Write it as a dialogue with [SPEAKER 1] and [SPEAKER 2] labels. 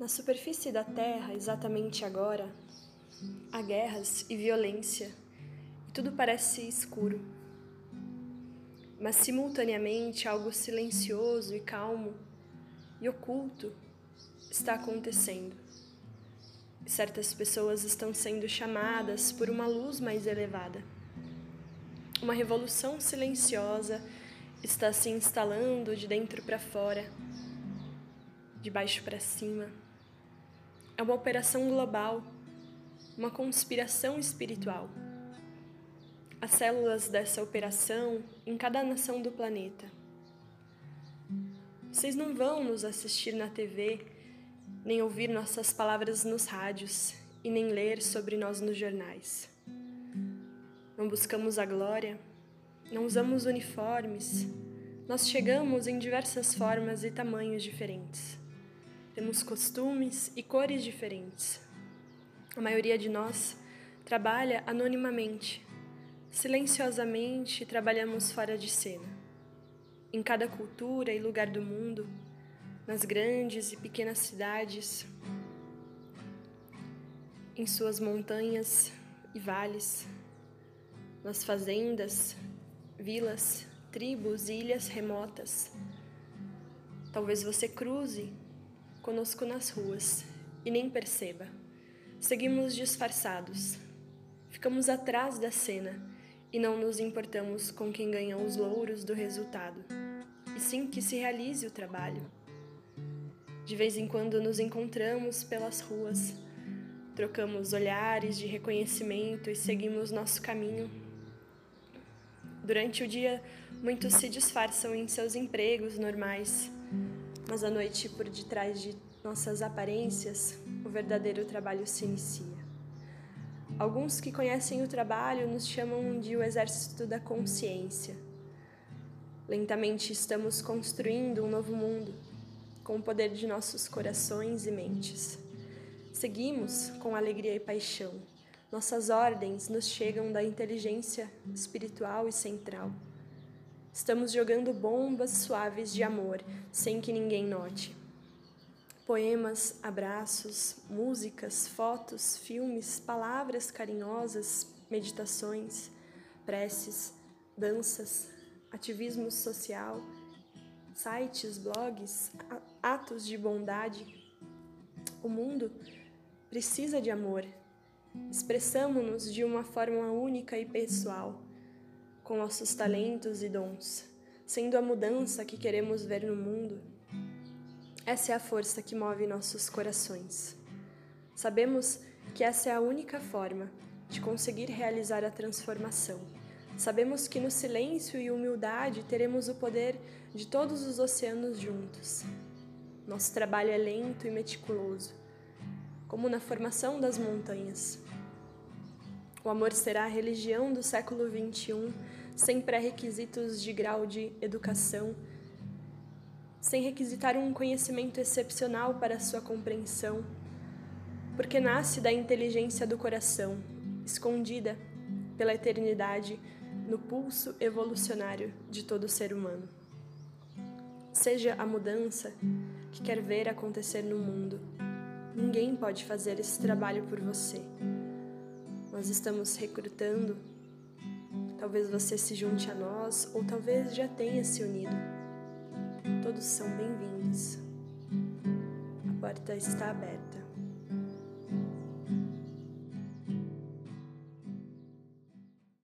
[SPEAKER 1] Na superfície da Terra, exatamente agora, há guerras e violência, e tudo parece escuro. Mas simultaneamente algo silencioso e calmo e oculto está acontecendo. Certas pessoas estão sendo chamadas por uma luz mais elevada. Uma revolução silenciosa está se instalando de dentro para fora, de baixo para cima. É uma operação global, uma conspiração espiritual. As células dessa operação em cada nação do planeta. Vocês não vão nos assistir na TV, nem ouvir nossas palavras nos rádios e nem ler sobre nós nos jornais. Não buscamos a glória, não usamos uniformes, nós chegamos em diversas formas e tamanhos diferentes. Temos costumes e cores diferentes. A maioria de nós trabalha anonimamente. Silenciosamente trabalhamos fora de cena. Em cada cultura e lugar do mundo, nas grandes e pequenas cidades, em suas montanhas e vales, nas fazendas, vilas, tribos e ilhas remotas. Talvez você cruze conosco nas ruas e nem perceba. Seguimos disfarçados. Ficamos atrás da cena e não nos importamos com quem ganha os louros do resultado, e sim que se realize o trabalho. De vez em quando nos encontramos pelas ruas, trocamos olhares de reconhecimento e seguimos nosso caminho. Durante o dia, muitos se disfarçam em seus empregos normais mas à noite, por detrás de nossas aparências, o verdadeiro trabalho se inicia. Alguns que conhecem o trabalho nos chamam de o exército da consciência. Lentamente estamos construindo um novo mundo, com o poder de nossos corações e mentes. Seguimos com alegria e paixão. Nossas ordens nos chegam da inteligência espiritual e central. Estamos jogando bombas suaves de amor, sem que ninguém note. Poemas, abraços, músicas, fotos, filmes, palavras carinhosas, meditações, preces, danças, ativismo social, sites, blogs, atos de bondade. O mundo precisa de amor. Expressamo-nos de uma forma única e pessoal com nossos talentos e dons, sendo a mudança que queremos ver no mundo. Essa é a força que move nossos corações. Sabemos que essa é a única forma de conseguir realizar a transformação. Sabemos que no silêncio e humildade teremos o poder de todos os oceanos juntos. Nosso trabalho é lento e meticuloso, como na formação das montanhas. O amor será a religião do século XXI sem pré-requisitos de grau de educação, sem requisitar um conhecimento excepcional para sua compreensão, porque nasce da inteligência do coração, escondida pela eternidade no pulso evolucionário de todo ser humano. Seja a mudança que quer ver acontecer no mundo, ninguém pode fazer esse trabalho por você. Nós estamos recrutando Talvez você se junte a nós ou talvez já tenha se unido. Todos são bem-vindos. A porta está aberta.